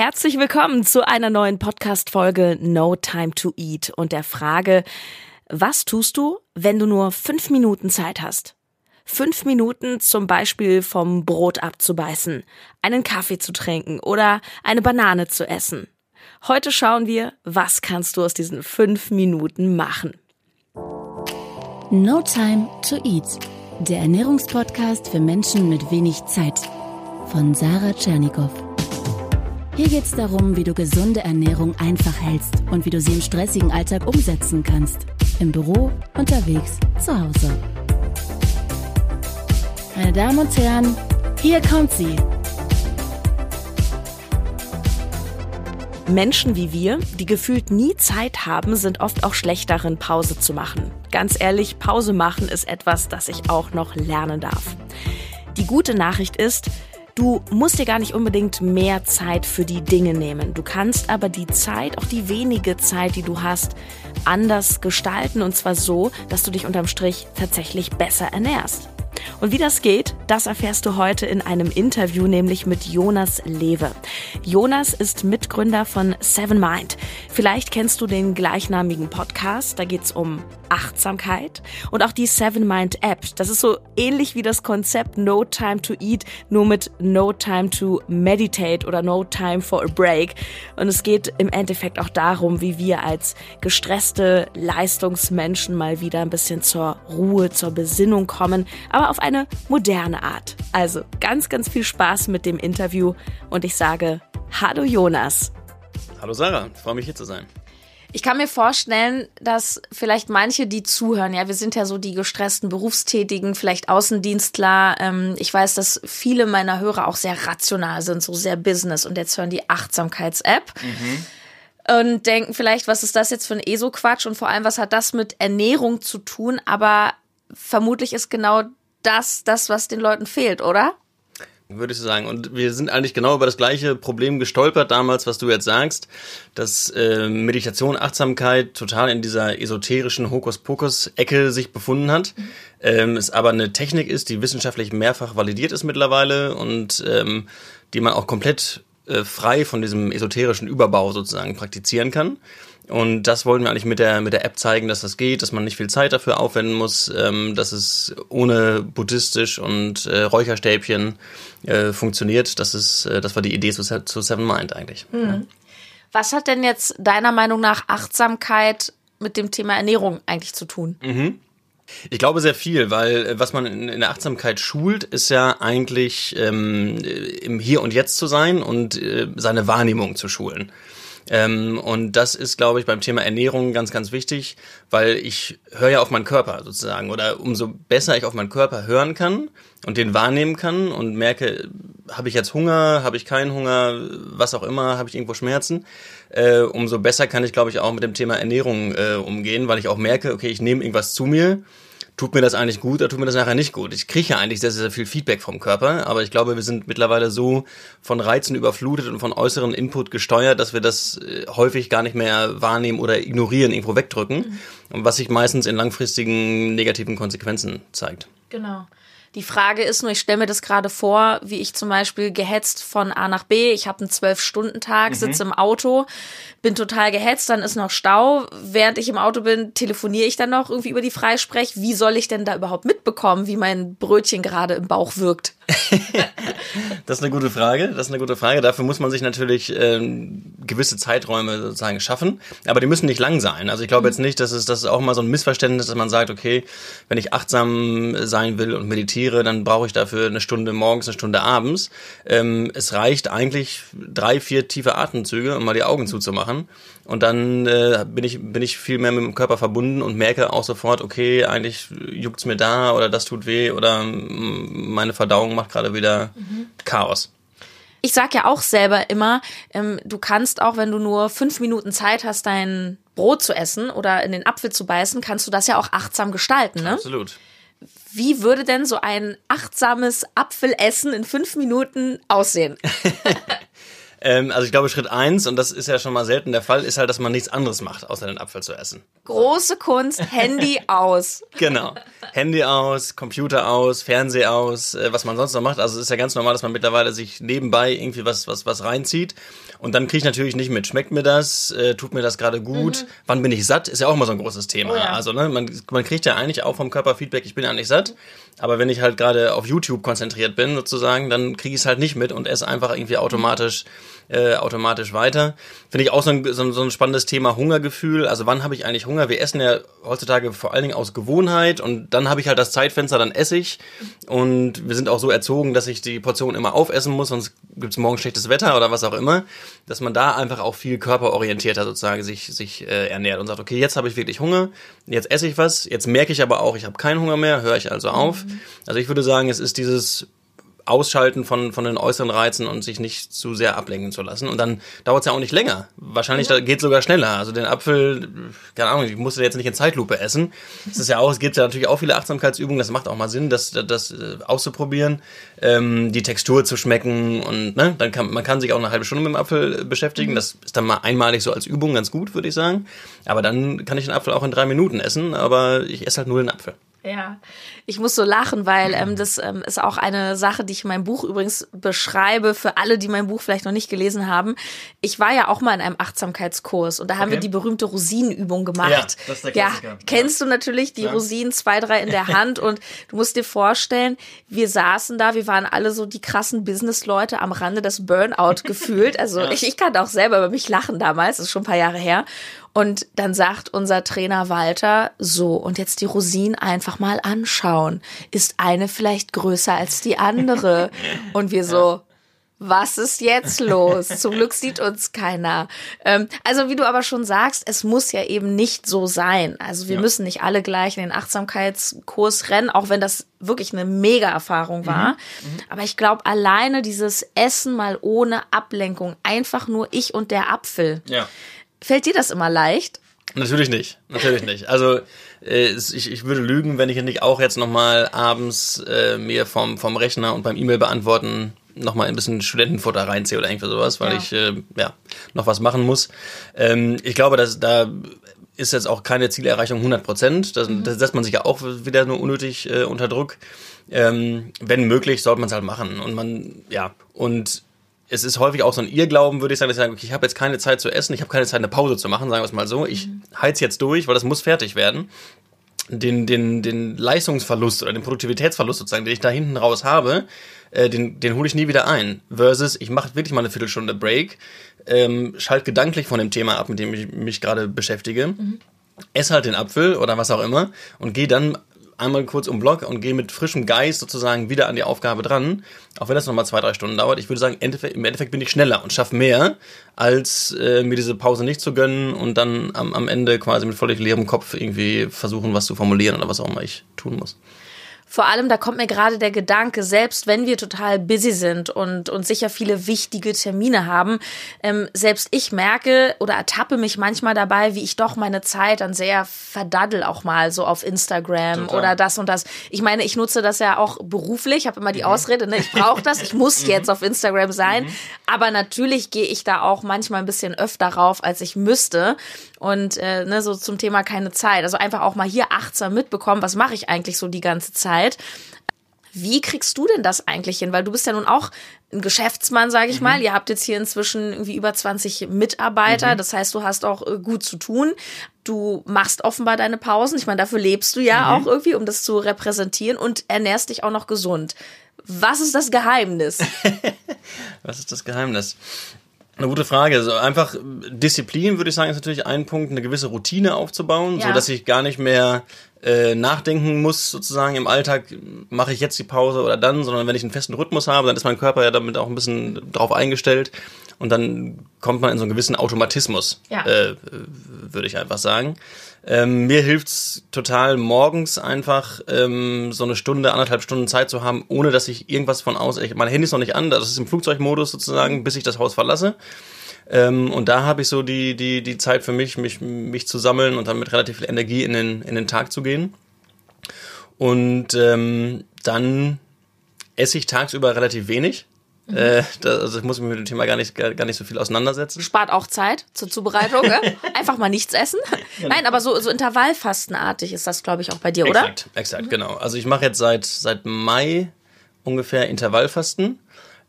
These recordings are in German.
Herzlich willkommen zu einer neuen Podcast-Folge No Time to Eat und der Frage, was tust du, wenn du nur fünf Minuten Zeit hast? Fünf Minuten zum Beispiel vom Brot abzubeißen, einen Kaffee zu trinken oder eine Banane zu essen. Heute schauen wir, was kannst du aus diesen fünf Minuten machen. No Time to Eat, der Ernährungspodcast für Menschen mit wenig Zeit von Sarah Tschernikow. Hier geht es darum, wie du gesunde Ernährung einfach hältst und wie du sie im stressigen Alltag umsetzen kannst. Im Büro, unterwegs, zu Hause. Meine Damen und Herren, hier kommt sie. Menschen wie wir, die gefühlt nie Zeit haben, sind oft auch schlecht darin, Pause zu machen. Ganz ehrlich, Pause machen ist etwas, das ich auch noch lernen darf. Die gute Nachricht ist, Du musst dir gar nicht unbedingt mehr Zeit für die Dinge nehmen. Du kannst aber die Zeit, auch die wenige Zeit, die du hast, anders gestalten und zwar so, dass du dich unterm Strich tatsächlich besser ernährst. Und wie das geht, das erfährst du heute in einem Interview, nämlich mit Jonas Lewe. Jonas ist Mitgründer von Seven Mind. Vielleicht kennst du den gleichnamigen Podcast. Da geht's um Achtsamkeit und auch die Seven Mind App. Das ist so ähnlich wie das Konzept No Time to Eat, nur mit No Time to Meditate oder No Time for a Break. Und es geht im Endeffekt auch darum, wie wir als gestresste Leistungsmenschen mal wieder ein bisschen zur Ruhe, zur Besinnung kommen, aber auf eine moderne Art. Also ganz, ganz viel Spaß mit dem Interview und ich sage Hallo Jonas. Hallo Sarah, freue mich hier zu sein. Ich kann mir vorstellen, dass vielleicht manche, die zuhören, ja, wir sind ja so die gestressten Berufstätigen, vielleicht Außendienstler. Ähm, ich weiß, dass viele meiner Hörer auch sehr rational sind, so sehr Business und jetzt hören die Achtsamkeits-App. Mhm und denken vielleicht, was ist das jetzt für ein ESO-Quatsch und vor allem, was hat das mit Ernährung zu tun? Aber vermutlich ist genau das das, was den Leuten fehlt, oder? würde ich sagen. Und wir sind eigentlich genau über das gleiche Problem gestolpert damals, was du jetzt sagst, dass äh, Meditation, Achtsamkeit total in dieser esoterischen Hokuspokus-Ecke sich befunden hat. Mhm. Ähm, es aber eine Technik ist, die wissenschaftlich mehrfach validiert ist mittlerweile und ähm, die man auch komplett äh, frei von diesem esoterischen Überbau sozusagen praktizieren kann. Und das wollten wir eigentlich mit der, mit der App zeigen, dass das geht, dass man nicht viel Zeit dafür aufwenden muss, ähm, dass es ohne buddhistisch und äh, Räucherstäbchen äh, funktioniert. Das ist, äh, das war die Idee zu, zu Seven Mind eigentlich. Mhm. Ja. Was hat denn jetzt deiner Meinung nach Achtsamkeit mit dem Thema Ernährung eigentlich zu tun? Mhm. Ich glaube sehr viel, weil äh, was man in der Achtsamkeit schult, ist ja eigentlich ähm, im Hier und Jetzt zu sein und äh, seine Wahrnehmung zu schulen. Ähm, und das ist, glaube ich, beim Thema Ernährung ganz, ganz wichtig, weil ich höre ja auf meinen Körper sozusagen. Oder umso besser ich auf meinen Körper hören kann und den wahrnehmen kann und merke, habe ich jetzt Hunger, habe ich keinen Hunger, was auch immer, habe ich irgendwo Schmerzen, äh, umso besser kann ich, glaube ich, auch mit dem Thema Ernährung äh, umgehen, weil ich auch merke, okay, ich nehme irgendwas zu mir tut mir das eigentlich gut oder tut mir das nachher nicht gut? Ich kriege ja eigentlich sehr, sehr viel Feedback vom Körper, aber ich glaube, wir sind mittlerweile so von Reizen überflutet und von äußeren Input gesteuert, dass wir das äh, häufig gar nicht mehr wahrnehmen oder ignorieren, irgendwo wegdrücken, mhm. was sich meistens in langfristigen negativen Konsequenzen zeigt. Genau. Die Frage ist nur, ich stelle mir das gerade vor, wie ich zum Beispiel gehetzt von A nach B. Ich habe einen Zwölf-Stunden-Tag, mhm. sitze im Auto, bin total gehetzt, dann ist noch Stau. Während ich im Auto bin, telefoniere ich dann noch irgendwie über die Freisprech. Wie soll ich denn da überhaupt mitbekommen, wie mein Brötchen gerade im Bauch wirkt? das ist eine gute Frage. Das ist eine gute Frage. Dafür muss man sich natürlich ähm, gewisse Zeiträume sozusagen schaffen. Aber die müssen nicht lang sein. Also ich glaube jetzt nicht, dass es das ist auch mal so ein Missverständnis, dass man sagt, okay, wenn ich achtsam sein will und meditiere, dann brauche ich dafür eine Stunde morgens, eine Stunde abends. Ähm, es reicht eigentlich drei, vier tiefe Atemzüge, um mal die Augen zuzumachen. Und dann äh, bin ich bin ich viel mehr mit dem Körper verbunden und merke auch sofort, okay, eigentlich juckt's mir da oder das tut weh oder meine Verdauung macht gerade wieder mhm. Chaos. Ich sag ja auch selber immer, ähm, du kannst auch, wenn du nur fünf Minuten Zeit hast, dein Brot zu essen oder in den Apfel zu beißen, kannst du das ja auch achtsam gestalten, ne? Absolut. Wie würde denn so ein achtsames Apfelessen in fünf Minuten aussehen? Ähm, also ich glaube, Schritt eins, und das ist ja schon mal selten der Fall, ist halt, dass man nichts anderes macht, außer den Apfel zu essen. Große Kunst, Handy aus. Genau. Handy aus, Computer aus, Fernseher aus, äh, was man sonst noch macht. Also es ist ja ganz normal, dass man mittlerweile sich nebenbei irgendwie was, was, was reinzieht. Und dann kriege ich natürlich nicht mit, schmeckt mir das, äh, tut mir das gerade gut, mhm. wann bin ich satt, ist ja auch immer so ein großes Thema. Oh ja. Also ne, man, man kriegt ja eigentlich auch vom Körper Feedback, ich bin ja nicht satt. Aber wenn ich halt gerade auf YouTube konzentriert bin, sozusagen, dann kriege ich es halt nicht mit und esse einfach irgendwie automatisch äh, automatisch weiter. Finde ich auch so ein, so, so ein spannendes Thema Hungergefühl. Also wann habe ich eigentlich Hunger? Wir essen ja heutzutage vor allen Dingen aus Gewohnheit und dann habe ich halt das Zeitfenster, dann esse ich. Und wir sind auch so erzogen, dass ich die Portion immer aufessen muss, sonst gibt es morgen schlechtes Wetter oder was auch immer. Dass man da einfach auch viel körperorientierter sozusagen sich, sich äh, ernährt und sagt, okay, jetzt habe ich wirklich Hunger, jetzt esse ich was, jetzt merke ich aber auch, ich habe keinen Hunger mehr, höre ich also auf. Mhm. Also ich würde sagen, es ist dieses Ausschalten von, von den äußeren Reizen und sich nicht zu sehr ablenken zu lassen. Und dann dauert es ja auch nicht länger. Wahrscheinlich mhm. geht sogar schneller. Also den Apfel, keine Ahnung, ich musste jetzt nicht in Zeitlupe essen. Es ist ja auch, es gibt ja natürlich auch viele Achtsamkeitsübungen, das macht auch mal Sinn, das, das, äh, auszuprobieren, ähm, die Textur zu schmecken und ne, dann kann man kann sich auch eine halbe Stunde mit dem Apfel beschäftigen. Mhm. Das ist dann mal einmalig so als Übung ganz gut, würde ich sagen. Aber dann kann ich den Apfel auch in drei Minuten essen, aber ich esse halt nur den Apfel. Ja, ich muss so lachen, weil ähm, das ähm, ist auch eine Sache, die ich in meinem Buch übrigens beschreibe, für alle, die mein Buch vielleicht noch nicht gelesen haben. Ich war ja auch mal in einem Achtsamkeitskurs und da haben okay. wir die berühmte Rosinenübung gemacht. Ja, das ist der Klassiker. ja kennst du natürlich die ja. Rosinen, zwei, drei in der Hand und du musst dir vorstellen, wir saßen da, wir waren alle so die krassen Businessleute am Rande des Burnout gefühlt. Also ja. ich, ich kann auch selber über mich lachen damals, das ist schon ein paar Jahre her. Und dann sagt unser Trainer Walter, so, und jetzt die Rosinen einfach mal anschauen. Ist eine vielleicht größer als die andere? Und wir so, was ist jetzt los? Zum Glück sieht uns keiner. Ähm, also wie du aber schon sagst, es muss ja eben nicht so sein. Also wir ja. müssen nicht alle gleich in den Achtsamkeitskurs rennen, auch wenn das wirklich eine Mega-Erfahrung war. Mhm. Mhm. Aber ich glaube, alleine dieses Essen mal ohne Ablenkung, einfach nur ich und der Apfel. Ja. Fällt dir das immer leicht? Natürlich nicht, natürlich nicht. Also äh, ich, ich würde lügen, wenn ich nicht auch jetzt nochmal abends äh, mir vom, vom Rechner und beim E-Mail beantworten nochmal ein bisschen Studentenfutter reinziehe oder irgendwie sowas, weil ja. ich äh, ja noch was machen muss. Ähm, ich glaube, dass da ist jetzt auch keine Zielerreichung 100 Prozent. Das, mhm. setzt man sich ja auch wieder nur unnötig äh, unter Druck. Ähm, wenn möglich, sollte man es halt machen. Und man, ja, und es ist häufig auch so ein Irrglauben, würde ich sagen, dass ich sage, okay, ich habe jetzt keine Zeit zu essen, ich habe keine Zeit, eine Pause zu machen, sagen wir es mal so. Ich mhm. heiz jetzt durch, weil das muss fertig werden. Den, den, den Leistungsverlust oder den Produktivitätsverlust sozusagen, den ich da hinten raus habe, äh, den, den hole ich nie wieder ein. Versus, ich mache wirklich mal eine Viertelstunde Break, ähm, schalt gedanklich von dem Thema ab, mit dem ich mich gerade beschäftige. Mhm esse halt den Apfel oder was auch immer und gehe dann einmal kurz um Block und gehe mit frischem Geist sozusagen wieder an die Aufgabe dran. Auch wenn das nochmal zwei, drei Stunden dauert. Ich würde sagen, im Endeffekt bin ich schneller und schaffe mehr, als äh, mir diese Pause nicht zu gönnen und dann am, am Ende quasi mit völlig leerem Kopf irgendwie versuchen, was zu formulieren oder was auch immer ich tun muss. Vor allem, da kommt mir gerade der Gedanke, selbst wenn wir total busy sind und, und sicher viele wichtige Termine haben, ähm, selbst ich merke oder ertappe mich manchmal dabei, wie ich doch meine Zeit dann sehr verdaddel auch mal so auf Instagram total. oder das und das. Ich meine, ich nutze das ja auch beruflich, habe immer die mhm. Ausrede, ne, ich brauche das, ich muss mhm. jetzt auf Instagram sein. Mhm. Aber natürlich gehe ich da auch manchmal ein bisschen öfter rauf, als ich müsste. Und äh, ne, so zum Thema keine Zeit. Also einfach auch mal hier achtsam mitbekommen, was mache ich eigentlich so die ganze Zeit. Wie kriegst du denn das eigentlich hin? Weil du bist ja nun auch ein Geschäftsmann, sage ich mhm. mal. Ihr habt jetzt hier inzwischen irgendwie über 20 Mitarbeiter. Mhm. Das heißt, du hast auch äh, gut zu tun. Du machst offenbar deine Pausen. Ich meine, dafür lebst du ja mhm. auch irgendwie, um das zu repräsentieren und ernährst dich auch noch gesund. Was ist das Geheimnis? Was ist das Geheimnis? Eine gute Frage. Also einfach Disziplin, würde ich sagen, ist natürlich ein Punkt, eine gewisse Routine aufzubauen, ja. so dass ich gar nicht mehr äh, nachdenken muss, sozusagen im Alltag, mache ich jetzt die Pause oder dann, sondern wenn ich einen festen Rhythmus habe, dann ist mein Körper ja damit auch ein bisschen drauf eingestellt und dann kommt man in so einen gewissen Automatismus, ja. äh, würde ich einfach sagen. Ähm, mir hilft's total, morgens einfach ähm, so eine Stunde, anderthalb Stunden Zeit zu haben, ohne dass ich irgendwas von aus. Ich, mein Handy ist noch nicht an, das ist im Flugzeugmodus sozusagen, bis ich das Haus verlasse. Ähm, und da habe ich so die, die, die Zeit für mich, mich, mich zu sammeln und dann mit relativ viel Energie in den, in den Tag zu gehen. Und ähm, dann esse ich tagsüber relativ wenig. Äh, das, also ich muss mich mit dem Thema gar nicht, gar, gar nicht so viel auseinandersetzen. Spart auch Zeit zur Zubereitung. ne? Einfach mal nichts essen. Genau. Nein, aber so, so Intervallfastenartig ist das, glaube ich, auch bei dir, oder? Exakt, exakt, mhm. genau. Also ich mache jetzt seit, seit Mai ungefähr Intervallfasten.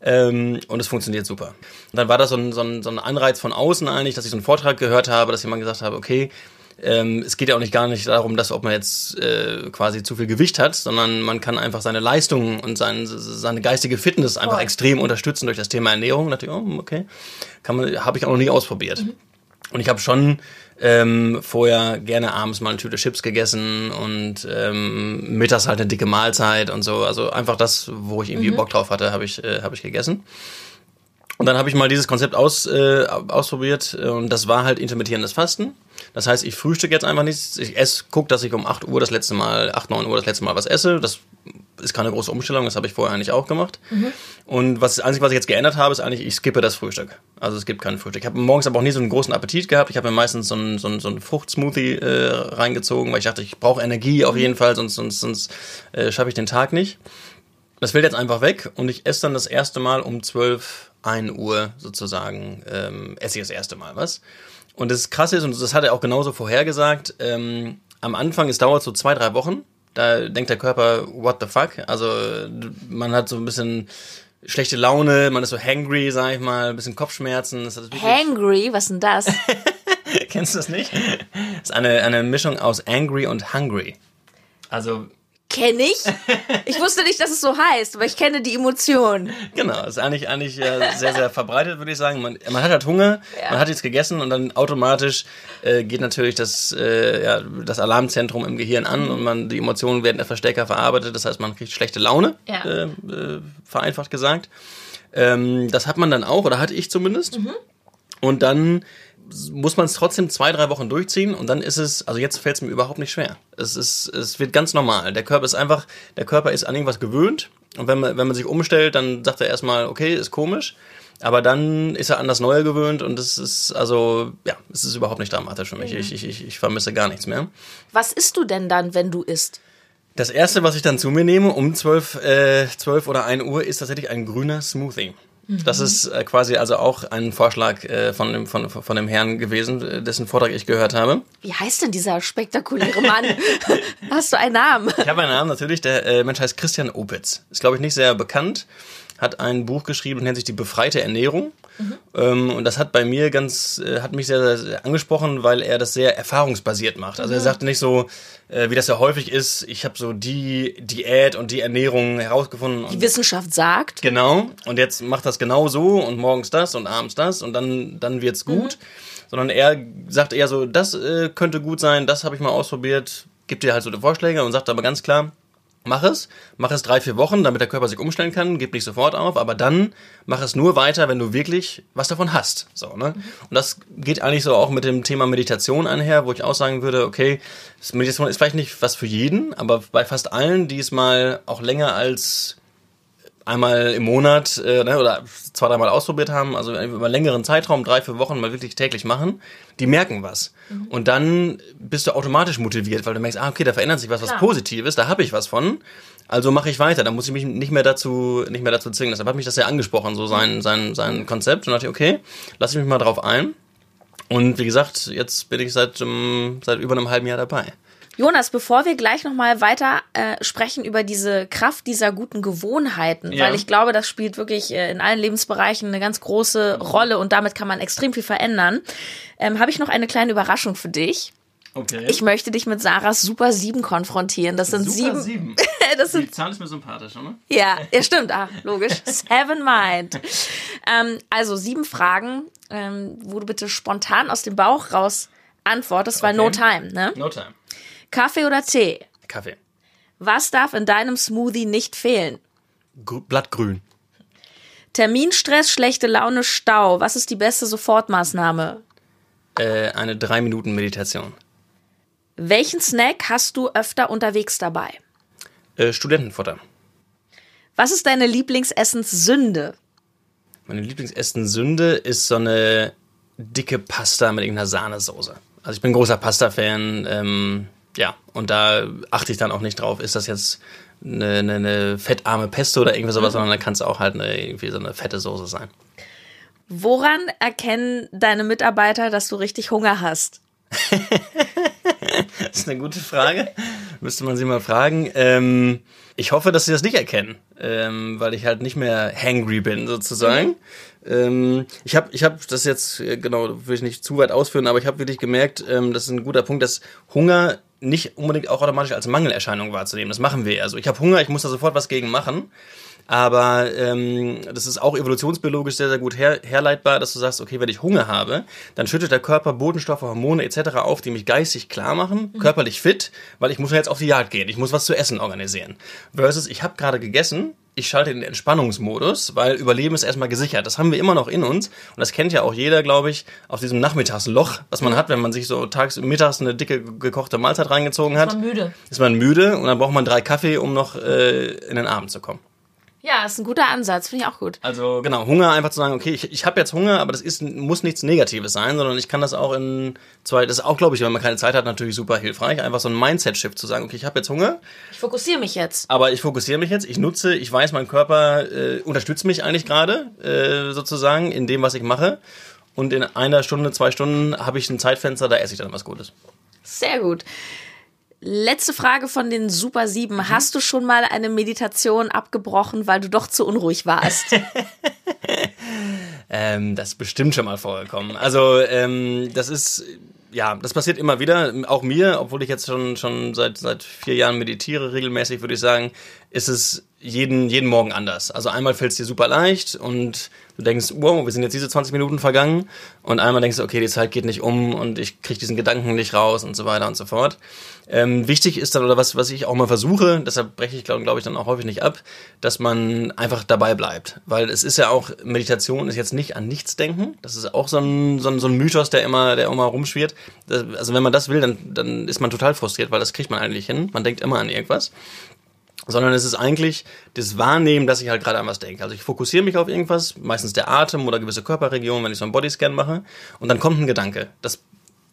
Ähm, und es funktioniert super. Und dann war das so ein, so, ein, so ein Anreiz von außen eigentlich, dass ich so einen Vortrag gehört habe, dass jemand gesagt habe, okay, ähm, es geht ja auch nicht gar nicht darum, dass ob man jetzt äh, quasi zu viel Gewicht hat, sondern man kann einfach seine Leistung und sein, seine geistige Fitness einfach oh. extrem unterstützen durch das Thema Ernährung. Natürlich, oh, okay, kann man, habe ich auch noch nie ausprobiert. Mhm. Und ich habe schon ähm, vorher gerne abends mal eine Tüte Chips gegessen und ähm, mittags halt eine dicke Mahlzeit und so. Also einfach das, wo ich irgendwie mhm. Bock drauf hatte, habe ich, äh, hab ich gegessen. Und dann habe ich mal dieses Konzept aus, äh, ausprobiert und das war halt intermittierendes Fasten. Das heißt, ich frühstücke jetzt einfach nichts. Ich esse, gucke, dass ich um 8 Uhr das letzte Mal, 8, 9 Uhr das letzte Mal was esse. Das ist keine große Umstellung, das habe ich vorher eigentlich auch gemacht. Mhm. Und was das Einzige, was ich jetzt geändert habe, ist eigentlich, ich skippe das Frühstück. Also es gibt kein Frühstück. Ich habe morgens aber auch nie so einen großen Appetit gehabt. Ich habe mir meistens so einen, so einen, so einen Fruchtsmoothie äh, reingezogen, weil ich dachte, ich brauche Energie auf jeden Fall, sonst, sonst, sonst äh, schaffe ich den Tag nicht. Das fällt jetzt einfach weg und ich esse dann das erste Mal um 12 1 Uhr sozusagen ähm, esse ich das erste Mal was. Und das Krasse ist, und das hat er auch genauso vorhergesagt, ähm, am Anfang, es dauert so zwei, drei Wochen, da denkt der Körper, what the fuck? Also man hat so ein bisschen schlechte Laune, man ist so hangry, sag ich mal, ein bisschen Kopfschmerzen. hangry? Was denn das? Kennst du das nicht? Das ist eine, eine Mischung aus angry und hungry. Also Kenne ich. Ich wusste nicht, dass es so heißt, aber ich kenne die Emotion. Genau, ist eigentlich, eigentlich sehr, sehr verbreitet, würde ich sagen. Man, man hat halt Hunger, ja. man hat jetzt gegessen und dann automatisch äh, geht natürlich das, äh, ja, das Alarmzentrum im Gehirn an mhm. und man, die Emotionen werden etwas stärker verarbeitet. Das heißt, man kriegt schlechte Laune, ja. äh, äh, vereinfacht gesagt. Ähm, das hat man dann auch, oder hatte ich zumindest. Mhm. Und dann muss man es trotzdem zwei, drei Wochen durchziehen und dann ist es, also jetzt fällt es mir überhaupt nicht schwer. Es ist, es wird ganz normal. Der Körper ist einfach, der Körper ist an irgendwas gewöhnt und wenn man, wenn man sich umstellt, dann sagt er erstmal, okay, ist komisch. Aber dann ist er an das Neue gewöhnt und es ist, also, ja, es ist überhaupt nicht dramatisch für mich. Mhm. Ich, ich, ich vermisse gar nichts mehr. Was isst du denn dann, wenn du isst? Das erste, was ich dann zu mir nehme, um 12, äh, 12 oder 1 Uhr, ist tatsächlich ein grüner Smoothie. Das mhm. ist äh, quasi also auch ein Vorschlag äh, von, dem, von, von dem Herrn gewesen, äh, dessen Vortrag ich gehört habe. Wie heißt denn dieser spektakuläre Mann? Hast du einen Namen? Ich habe einen Namen natürlich. Der äh, Mensch heißt Christian Opitz. Ist, glaube ich, nicht sehr bekannt. Hat ein Buch geschrieben, nennt sich Die befreite Ernährung. Mhm. Ähm, und das hat bei mir ganz, äh, hat mich sehr, sehr angesprochen, weil er das sehr erfahrungsbasiert macht. Also mhm. er sagte nicht so, äh, wie das ja häufig ist, ich habe so die Diät und die Ernährung herausgefunden. Die Wissenschaft sagt. Genau. Und jetzt macht das genau so und morgens das und abends das und dann, dann wird's gut. Mhm. Sondern er sagt eher so, das äh, könnte gut sein, das habe ich mal ausprobiert, gibt dir halt so die Vorschläge und sagt aber ganz klar, Mach es, mach es drei, vier Wochen, damit der Körper sich umstellen kann, gib nicht sofort auf, aber dann mach es nur weiter, wenn du wirklich was davon hast. So, ne? Und das geht eigentlich so auch mit dem Thema Meditation einher, wo ich auch sagen würde, okay, Meditation ist vielleicht nicht was für jeden, aber bei fast allen, die es mal auch länger als einmal im Monat äh, ne, oder zwei, dreimal ausprobiert haben, also über einen längeren Zeitraum, drei, vier Wochen mal wirklich täglich machen, die merken was. Mhm. Und dann bist du automatisch motiviert, weil du merkst, ah, okay, da verändert sich was, was Klar. Positives, da habe ich was von. Also mache ich weiter, da muss ich mich nicht mehr dazu, nicht mehr dazu zwingen. Deshalb hat mich das sehr angesprochen, so sein, sein, sein Konzept. Und dachte ich, okay, lass ich mich mal drauf ein. Und wie gesagt, jetzt bin ich seit, um, seit über einem halben Jahr dabei. Jonas, bevor wir gleich nochmal weiter äh, sprechen über diese Kraft dieser guten Gewohnheiten, ja. weil ich glaube, das spielt wirklich äh, in allen Lebensbereichen eine ganz große Rolle und damit kann man extrem viel verändern, ähm, habe ich noch eine kleine Überraschung für dich. Okay. Ich möchte dich mit Sarahs Super 7 konfrontieren. Das sind Super sieben. 7. das sind, Die Zahl ist mir sympathisch, oder? Ja, ja, stimmt. Ah, logisch. Seven Mind. Ähm, also sieben Fragen, ähm, wo du bitte spontan aus dem Bauch raus antwortest, weil okay. no time, ne? No time. Kaffee oder Tee? Kaffee. Was darf in deinem Smoothie nicht fehlen? Gr Blattgrün. Terminstress, schlechte Laune, Stau. Was ist die beste Sofortmaßnahme? Äh, eine 3-Minuten-Meditation. Welchen Snack hast du öfter unterwegs dabei? Äh, Studentenfutter. Was ist deine Lieblingsessenssünde? Meine Lieblingsessenssünde ist so eine dicke Pasta mit irgendeiner Sahnesoße. Also ich bin großer Pasta-Fan, ähm, ja, und da achte ich dann auch nicht drauf, ist das jetzt eine, eine, eine fettarme Pesto oder irgendwie sowas, mhm. sondern dann kann es auch halt eine, irgendwie so eine fette Soße sein. Woran erkennen deine Mitarbeiter, dass du richtig Hunger hast? das ist eine gute Frage. Müsste man sie mal fragen. Ähm, ich hoffe, dass sie das nicht erkennen, ähm, weil ich halt nicht mehr hangry bin, sozusagen. Mhm. Ähm, ich habe ich hab das jetzt, äh, genau, will ich nicht zu weit ausführen, aber ich habe wirklich gemerkt, ähm, das ist ein guter Punkt, dass Hunger nicht unbedingt auch automatisch als Mangelerscheinung wahrzunehmen. Das machen wir. Also ich habe Hunger, ich muss da sofort was gegen machen. Aber ähm, das ist auch evolutionsbiologisch sehr, sehr gut her herleitbar, dass du sagst, okay, wenn ich Hunger habe, dann schüttet der Körper Botenstoffe, Hormone etc. auf, die mich geistig klar machen, mhm. körperlich fit, weil ich muss ja jetzt auf die Jagd gehen, ich muss was zu essen organisieren. Versus, ich habe gerade gegessen, ich schalte den Entspannungsmodus, weil Überleben ist erstmal gesichert. Das haben wir immer noch in uns. Und das kennt ja auch jeder, glaube ich, auf diesem Nachmittagsloch, was man hat, wenn man sich so tags mittags eine dicke gekochte Mahlzeit reingezogen hat. Ist man müde. Ist man müde und dann braucht man drei Kaffee, um noch äh, in den Abend zu kommen. Ja, ist ein guter Ansatz, finde ich auch gut. Also genau, Hunger einfach zu sagen, okay, ich, ich habe jetzt Hunger, aber das ist, muss nichts Negatives sein, sondern ich kann das auch in zwei, das ist auch, glaube ich, wenn man keine Zeit hat, natürlich super hilfreich, einfach so ein Mindset-Shift zu sagen, okay, ich habe jetzt Hunger. Ich fokussiere mich jetzt. Aber ich fokussiere mich jetzt, ich nutze, ich weiß, mein Körper äh, unterstützt mich eigentlich gerade, äh, sozusagen, in dem, was ich mache. Und in einer Stunde, zwei Stunden habe ich ein Zeitfenster, da esse ich dann was Gutes. Sehr gut. Letzte Frage von den Super Sieben. Mhm. Hast du schon mal eine Meditation abgebrochen, weil du doch zu unruhig warst? ähm, das ist bestimmt schon mal vorgekommen. Also ähm, das ist ja, das passiert immer wieder, auch mir, obwohl ich jetzt schon schon seit seit vier Jahren meditiere regelmäßig, würde ich sagen, ist es jeden jeden Morgen anders. Also einmal fällt es dir super leicht und du denkst, wow, wir sind jetzt diese 20 Minuten vergangen und einmal denkst du, okay, die Zeit geht nicht um und ich kriege diesen Gedanken nicht raus und so weiter und so fort. Ähm, wichtig ist dann, oder was, was ich auch mal versuche, deshalb breche ich, glaube glaub ich, dann auch häufig nicht ab, dass man einfach dabei bleibt. Weil es ist ja auch, Meditation ist jetzt nicht an nichts denken. Das ist auch so ein, so ein, so ein Mythos, der immer, der immer rumschwirrt. Also wenn man das will, dann, dann ist man total frustriert, weil das kriegt man eigentlich hin. Man denkt immer an irgendwas sondern es ist eigentlich das Wahrnehmen, dass ich halt gerade an was denke. Also ich fokussiere mich auf irgendwas, meistens der Atem oder gewisse Körperregionen, wenn ich so einen Bodyscan mache, und dann kommt ein Gedanke. Das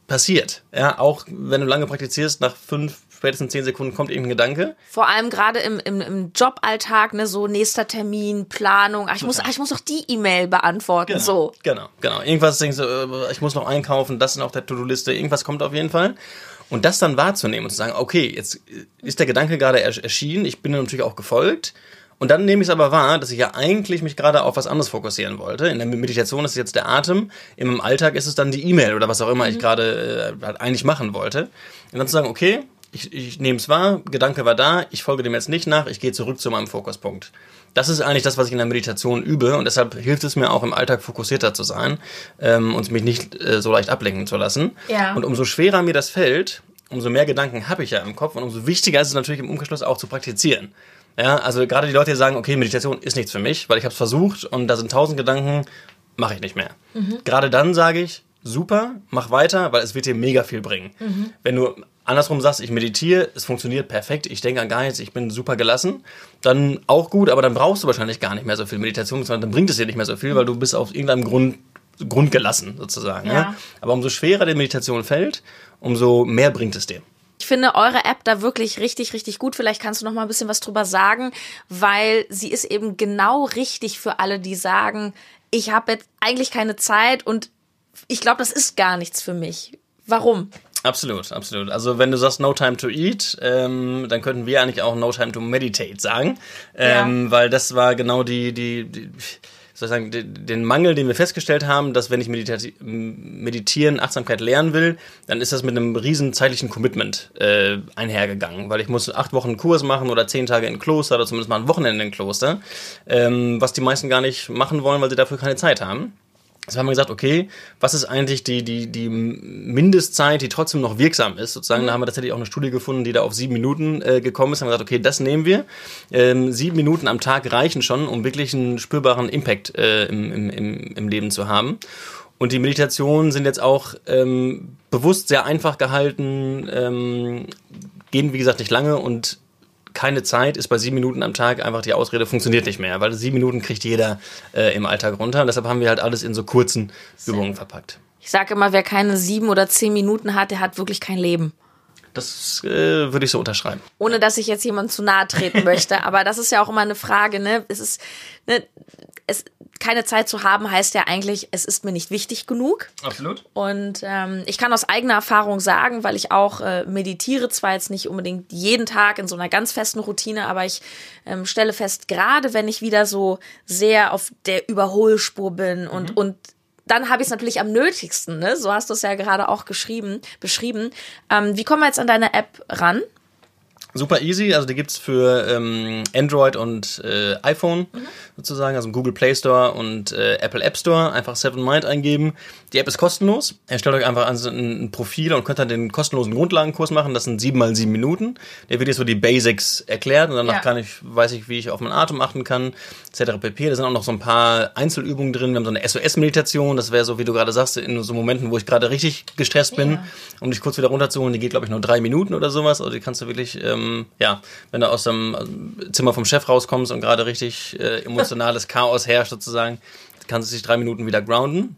passiert. Ja, auch wenn du lange praktizierst, nach fünf, spätestens zehn Sekunden kommt irgendein Gedanke. Vor allem gerade im, im, im Joballtag, ne, so nächster Termin, Planung. Ach, ich muss, ach, ich muss noch die E-Mail beantworten. Genau, so. Genau, genau. Irgendwas denkst du, äh, ich muss noch einkaufen, das ist auf der To-Do-Liste, irgendwas kommt auf jeden Fall. Und das dann wahrzunehmen und zu sagen, okay, jetzt ist der Gedanke gerade erschienen, ich bin natürlich auch gefolgt. Und dann nehme ich es aber wahr, dass ich ja eigentlich mich gerade auf was anderes fokussieren wollte. In der Meditation ist es jetzt der Atem, im Alltag ist es dann die E-Mail oder was auch immer mhm. ich gerade äh, halt eigentlich machen wollte. Und dann zu sagen, okay, ich, ich nehme es wahr, Gedanke war da, ich folge dem jetzt nicht nach, ich gehe zurück zu meinem Fokuspunkt. Das ist eigentlich das, was ich in der Meditation übe und deshalb hilft es mir auch im Alltag fokussierter zu sein ähm, und mich nicht äh, so leicht ablenken zu lassen. Ja. Und umso schwerer mir das fällt, umso mehr Gedanken habe ich ja im Kopf und umso wichtiger ist es natürlich im Umkehrschluss auch zu praktizieren. Ja, also gerade die Leute, die sagen, okay, Meditation ist nichts für mich, weil ich habe es versucht und da sind tausend Gedanken, mache ich nicht mehr. Mhm. Gerade dann sage ich, super, mach weiter, weil es wird dir mega viel bringen. Mhm. Wenn du andersrum sagst, ich meditiere, es funktioniert perfekt, ich denke an gar nichts, ich bin super gelassen, dann auch gut, aber dann brauchst du wahrscheinlich gar nicht mehr so viel Meditation, sondern dann bringt es dir nicht mehr so viel, weil du bist auf irgendeinem Grund Grund gelassen sozusagen. Ja. ja. Aber umso schwerer die Meditation fällt, umso mehr bringt es dir. Ich finde eure App da wirklich richtig, richtig gut. Vielleicht kannst du noch mal ein bisschen was drüber sagen, weil sie ist eben genau richtig für alle, die sagen, ich habe jetzt eigentlich keine Zeit und ich glaube, das ist gar nichts für mich. Warum? Absolut, absolut. Also wenn du sagst No Time to Eat, ähm, dann könnten wir eigentlich auch No Time to Meditate sagen, ähm, ja. weil das war genau die, die, die sozusagen den Mangel, den wir festgestellt haben, dass wenn ich meditieren, Achtsamkeit lernen will, dann ist das mit einem riesen zeitlichen Commitment äh, einhergegangen, weil ich muss acht Wochen einen Kurs machen oder zehn Tage in Kloster oder zumindest mal ein Wochenende in Kloster, ähm, was die meisten gar nicht machen wollen, weil sie dafür keine Zeit haben. Also haben wir gesagt, okay, was ist eigentlich die, die, die Mindestzeit, die trotzdem noch wirksam ist? Sozusagen, mhm. da haben wir tatsächlich auch eine Studie gefunden, die da auf sieben Minuten äh, gekommen ist. Haben wir gesagt, okay, das nehmen wir. Ähm, sieben Minuten am Tag reichen schon, um wirklich einen spürbaren Impact äh, im, im, im Leben zu haben. Und die Meditationen sind jetzt auch ähm, bewusst sehr einfach gehalten, ähm, gehen wie gesagt nicht lange und keine Zeit ist bei sieben Minuten am Tag einfach die Ausrede, funktioniert nicht mehr, weil sieben Minuten kriegt jeder äh, im Alltag runter. Und deshalb haben wir halt alles in so kurzen Übungen verpackt. Ich sage immer, wer keine sieben oder zehn Minuten hat, der hat wirklich kein Leben. Das äh, würde ich so unterschreiben. Ohne dass ich jetzt jemand zu nahe treten möchte, aber das ist ja auch immer eine Frage, ne? Es ist, ne, es, keine Zeit zu haben heißt ja eigentlich, es ist mir nicht wichtig genug. Absolut. Und ähm, ich kann aus eigener Erfahrung sagen, weil ich auch äh, meditiere, zwar jetzt nicht unbedingt jeden Tag in so einer ganz festen Routine, aber ich ähm, stelle fest, gerade wenn ich wieder so sehr auf der Überholspur bin und, mhm. und dann habe ich es natürlich am nötigsten, ne? So hast du es ja gerade auch geschrieben, beschrieben. Ähm, wie kommen wir jetzt an deine App ran? Super easy, also die gibt's für ähm, Android und äh, iPhone mhm. sozusagen, also im Google Play Store und äh, Apple App Store. Einfach Seven Mind eingeben. Die App ist kostenlos. Erstellt euch einfach ein, ein Profil und könnt dann den kostenlosen Grundlagenkurs machen. Das sind sieben mal sieben Minuten. Der wird jetzt so die Basics erklärt und danach ja. kann ich, weiß ich, wie ich auf meinen Atem achten kann, etc. pp. Da sind auch noch so ein paar Einzelübungen drin. Wir haben so eine SOS-Meditation. Das wäre so, wie du gerade sagst, in so Momenten, wo ich gerade richtig gestresst bin, ja. um dich kurz wieder runterzuholen. Die geht, glaube ich, nur drei Minuten oder sowas. Also die kannst du wirklich ähm, ähm, ja, wenn du aus dem äh, Zimmer vom Chef rauskommst und gerade richtig äh, emotionales Chaos herrscht sozusagen, kannst du dich drei Minuten wieder grounden.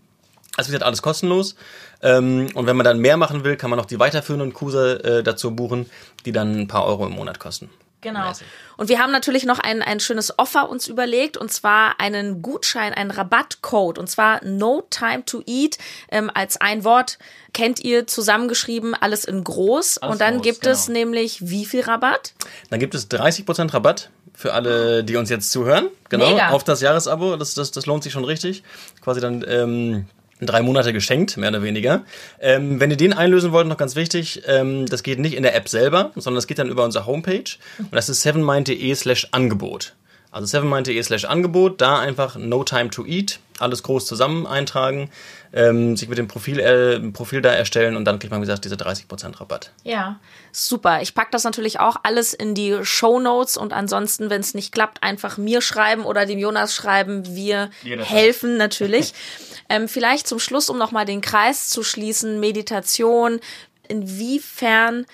Also wie gesagt, alles kostenlos. Ähm, und wenn man dann mehr machen will, kann man noch die weiterführenden Kurse äh, dazu buchen, die dann ein paar Euro im Monat kosten. Genau. Und wir haben natürlich noch ein, ein schönes Offer uns überlegt und zwar einen Gutschein, einen Rabattcode und zwar No Time to Eat ähm, als ein Wort kennt ihr zusammengeschrieben, alles in groß. Alles und dann groß, gibt genau. es nämlich wie viel Rabatt? Dann gibt es 30% Rabatt für alle, die uns jetzt zuhören. Genau, Mega. auf das Jahresabo. Das, das, das lohnt sich schon richtig. Quasi dann ähm, drei Monate geschenkt, mehr oder weniger. Ähm, wenn ihr den einlösen wollt, noch ganz wichtig, ähm, das geht nicht in der App selber, sondern das geht dann über unsere Homepage. Und das ist sevenmind.de slash Angebot. Also sevenmind.de slash Angebot, da einfach No Time to Eat, alles groß zusammen eintragen, ähm, sich mit dem Profil, äh, Profil da erstellen und dann kriegt man, wie gesagt, diese 30% Rabatt. Ja, super. Ich packe das natürlich auch alles in die Show Notes und ansonsten, wenn es nicht klappt, einfach mir schreiben oder dem Jonas schreiben. Wir Jederzeit. helfen natürlich. ähm, vielleicht zum Schluss, um nochmal den Kreis zu schließen, Meditation. Inwiefern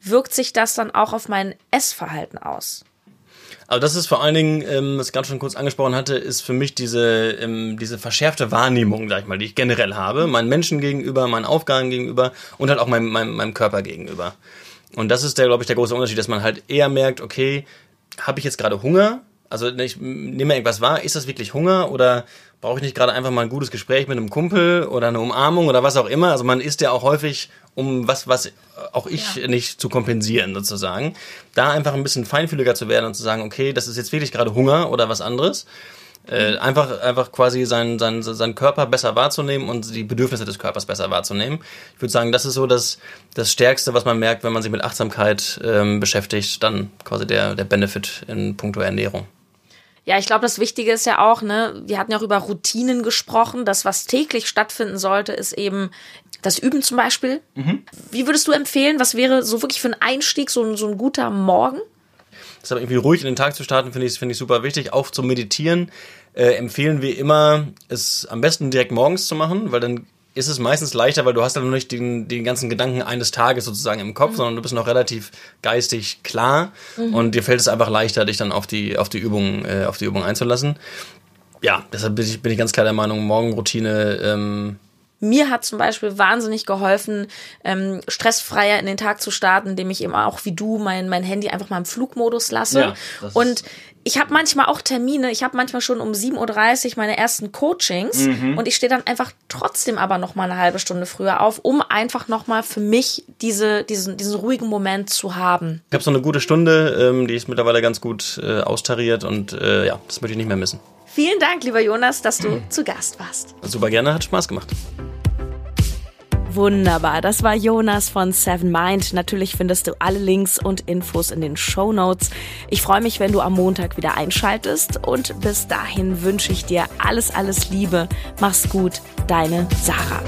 wirkt sich das dann auch auf mein Essverhalten aus? Also das ist vor allen Dingen, ähm, was ich gerade schon kurz angesprochen hatte, ist für mich diese, ähm, diese verschärfte Wahrnehmung, sag ich mal, die ich generell habe, meinen Menschen gegenüber, meinen Aufgaben gegenüber und halt auch meinem, meinem, meinem Körper gegenüber. Und das ist der, glaube ich, der große Unterschied, dass man halt eher merkt, okay, habe ich jetzt gerade Hunger? Also ich nehme irgendwas wahr, ist das wirklich Hunger oder brauche ich nicht gerade einfach mal ein gutes Gespräch mit einem Kumpel oder eine Umarmung oder was auch immer? Also man isst ja auch häufig, um was, was auch ich ja. nicht zu kompensieren sozusagen. Da einfach ein bisschen feinfühliger zu werden und zu sagen, okay, das ist jetzt wirklich gerade Hunger oder was anderes. Äh, einfach, einfach quasi seinen, seinen, seinen Körper besser wahrzunehmen und die Bedürfnisse des Körpers besser wahrzunehmen. Ich würde sagen, das ist so das, das Stärkste, was man merkt, wenn man sich mit Achtsamkeit ähm, beschäftigt, dann quasi der, der Benefit in puncto Ernährung. Ja, ich glaube, das Wichtige ist ja auch, ne, wir hatten ja auch über Routinen gesprochen. Das, was täglich stattfinden sollte, ist eben das Üben zum Beispiel. Mhm. Wie würdest du empfehlen, was wäre so wirklich für einen Einstieg so ein, so ein guter Morgen? Das aber irgendwie ruhig in den Tag zu starten, finde ich, finde ich super wichtig. Auch zu meditieren äh, empfehlen wir immer, es am besten direkt morgens zu machen, weil dann ist es meistens leichter, weil du hast dann noch nicht den, den ganzen Gedanken eines Tages sozusagen im Kopf, mhm. sondern du bist noch relativ geistig klar mhm. und dir fällt es einfach leichter, dich dann auf die, auf die Übung, äh, auf die Übung einzulassen. Ja, deshalb bin ich, bin ich ganz klar der Meinung, Morgenroutine ähm, mir hat zum Beispiel wahnsinnig geholfen, ähm, stressfreier in den Tag zu starten, indem ich eben auch wie du mein, mein Handy einfach mal im Flugmodus lasse. Ja, und ich habe manchmal auch Termine, ich habe manchmal schon um 7.30 Uhr meine ersten Coachings mhm. und ich stehe dann einfach trotzdem aber noch mal eine halbe Stunde früher auf, um einfach noch mal für mich diese, diesen, diesen ruhigen Moment zu haben. Ich habe so eine gute Stunde, ähm, die ist mittlerweile ganz gut äh, austariert und äh, ja, das möchte ich nicht mehr missen. Vielen Dank, lieber Jonas, dass du mhm. zu Gast warst. Super gerne, hat Spaß gemacht. Wunderbar, das war Jonas von Seven Mind. Natürlich findest du alle Links und Infos in den Show Notes. Ich freue mich, wenn du am Montag wieder einschaltest und bis dahin wünsche ich dir alles, alles Liebe. Mach's gut, deine Sarah.